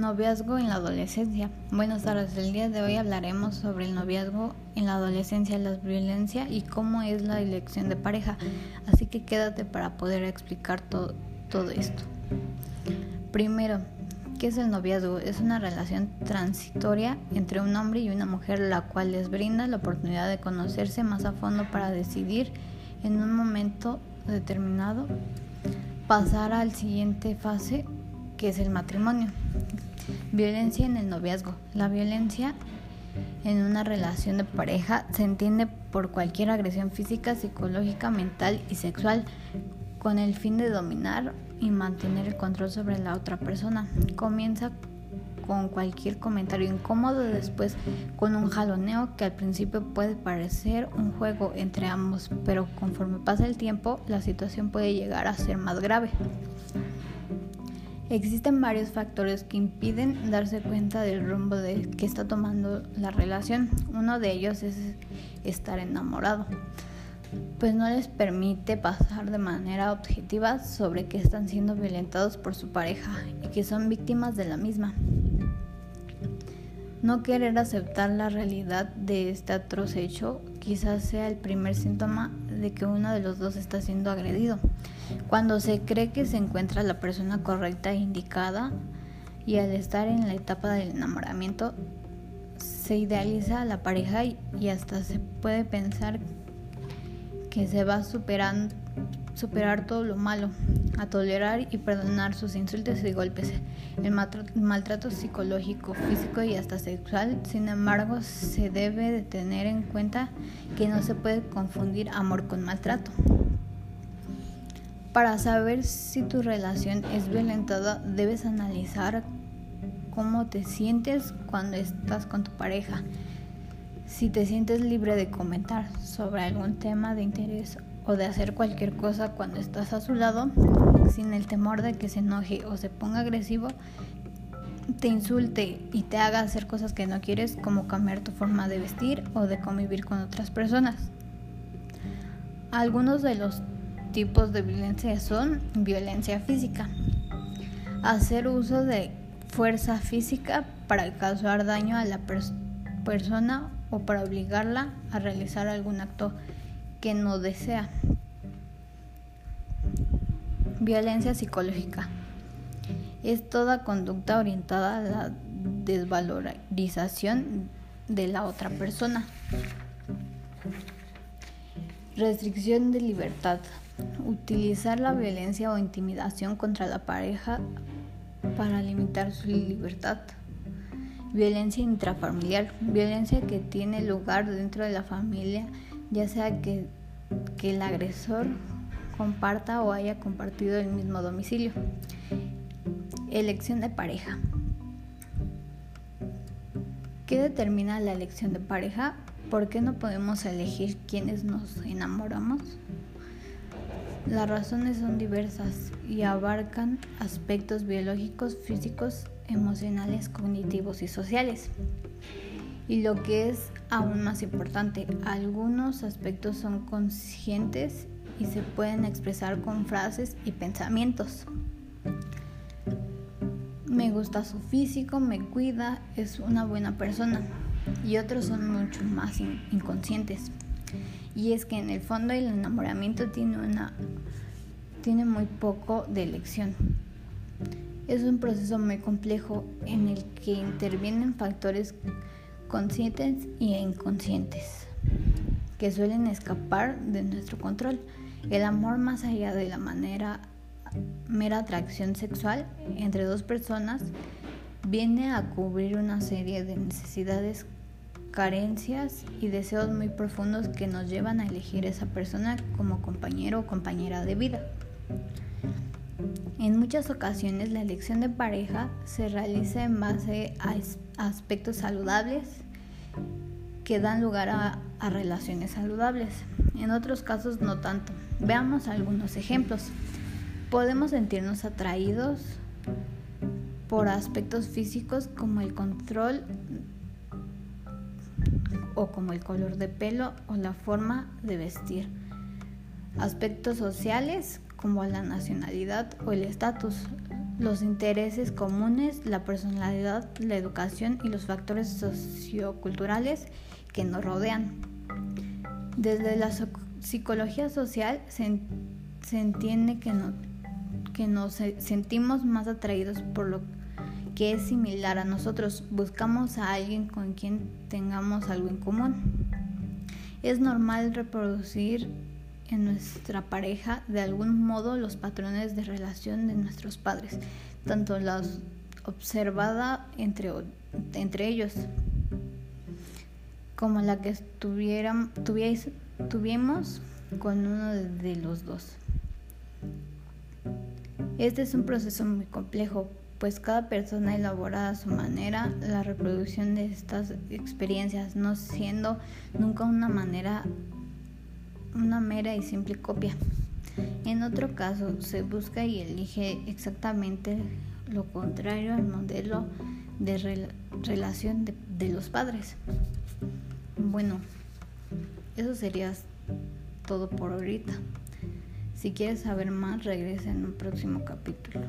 Noviazgo en la adolescencia. Buenas tardes, el día de hoy hablaremos sobre el noviazgo en la adolescencia, la violencia y cómo es la elección de pareja. Así que quédate para poder explicar todo, todo esto. Primero, ¿qué es el noviazgo? Es una relación transitoria entre un hombre y una mujer la cual les brinda la oportunidad de conocerse más a fondo para decidir en un momento determinado pasar al siguiente fase que es el matrimonio. Violencia en el noviazgo. La violencia en una relación de pareja se entiende por cualquier agresión física, psicológica, mental y sexual con el fin de dominar y mantener el control sobre la otra persona. Comienza con cualquier comentario incómodo, después con un jaloneo que al principio puede parecer un juego entre ambos, pero conforme pasa el tiempo la situación puede llegar a ser más grave. Existen varios factores que impiden darse cuenta del rumbo de que está tomando la relación. Uno de ellos es estar enamorado, pues no les permite pasar de manera objetiva sobre que están siendo violentados por su pareja y que son víctimas de la misma. No querer aceptar la realidad de este atroz hecho quizás sea el primer síntoma de que uno de los dos está siendo agredido. Cuando se cree que se encuentra la persona correcta e indicada y al estar en la etapa del enamoramiento se idealiza a la pareja y hasta se puede pensar que se va a superar, todo lo malo, a tolerar y perdonar sus insultos y golpes, el maltrato psicológico, físico y hasta sexual. Sin embargo, se debe de tener en cuenta que no se puede confundir amor con maltrato. Para saber si tu relación es violentada, debes analizar cómo te sientes cuando estás con tu pareja. Si te sientes libre de comentar sobre algún tema de interés o de hacer cualquier cosa cuando estás a su lado, sin el temor de que se enoje o se ponga agresivo, te insulte y te haga hacer cosas que no quieres, como cambiar tu forma de vestir o de convivir con otras personas. Algunos de los tipos de violencia son violencia física, hacer uso de fuerza física para causar daño a la persona o para obligarla a realizar algún acto que no desea. Violencia psicológica es toda conducta orientada a la desvalorización de la otra persona. Restricción de libertad Utilizar la violencia o intimidación contra la pareja para limitar su libertad. Violencia intrafamiliar. Violencia que tiene lugar dentro de la familia, ya sea que, el agresor comparta o haya compartido el mismo domicilio. Elección de pareja. ¿Qué determina la elección de pareja? ¿Por qué no podemos elegir quiénes nos enamoramos? Las razones son diversas y abarcan aspectos biológicos, físicos, emocionales, cognitivos y sociales. Y lo que es aún más importante, algunos aspectos son conscientes y se pueden expresar con frases y pensamientos. Me gusta su físico, me cuida, es una buena persona. Y otros son mucho más inconscientes. Y es que en el fondo el enamoramiento tiene una tiene muy poco de elección. Es un proceso muy complejo en el que intervienen factores conscientes e inconscientes que suelen escapar de nuestro control. El amor más allá de la manera mera atracción sexual entre dos personas viene a cubrir una serie de necesidades carencias y deseos muy profundos que nos llevan a elegir esa persona como compañero o compañera de vida. En muchas ocasiones la elección de pareja se realiza en base a aspectos saludables que dan lugar a, a relaciones saludables. En otros casos no tanto. Veamos algunos ejemplos. Podemos sentirnos atraídos por aspectos físicos como el control o como el color de pelo o la forma de vestir. Aspectos sociales como la nacionalidad o el estatus, los intereses comunes, la personalidad, la educación y los factores socioculturales que nos rodean. Desde la psicología social se, entiende que, que nos sentimos más atraídos por lo que es similar a nosotros. Buscamos a alguien con quien tengamos algo en común. Es normal reproducir en nuestra pareja de algún modo los patrones de relación de nuestros padres, tanto los observada entre, entre ellos como la que tuvieran, tuvimos con uno de los dos. Este es un proceso muy complejo, pues cada persona elabora a su manera la reproducción de estas experiencias, no siendo nunca una manera una mera y simple copia. En otro caso, se busca y elige exactamente lo contrario al modelo de relación de, de los padres. Bueno, eso sería todo por ahorita. Si quieres saber más, regresa en un próximo capítulo.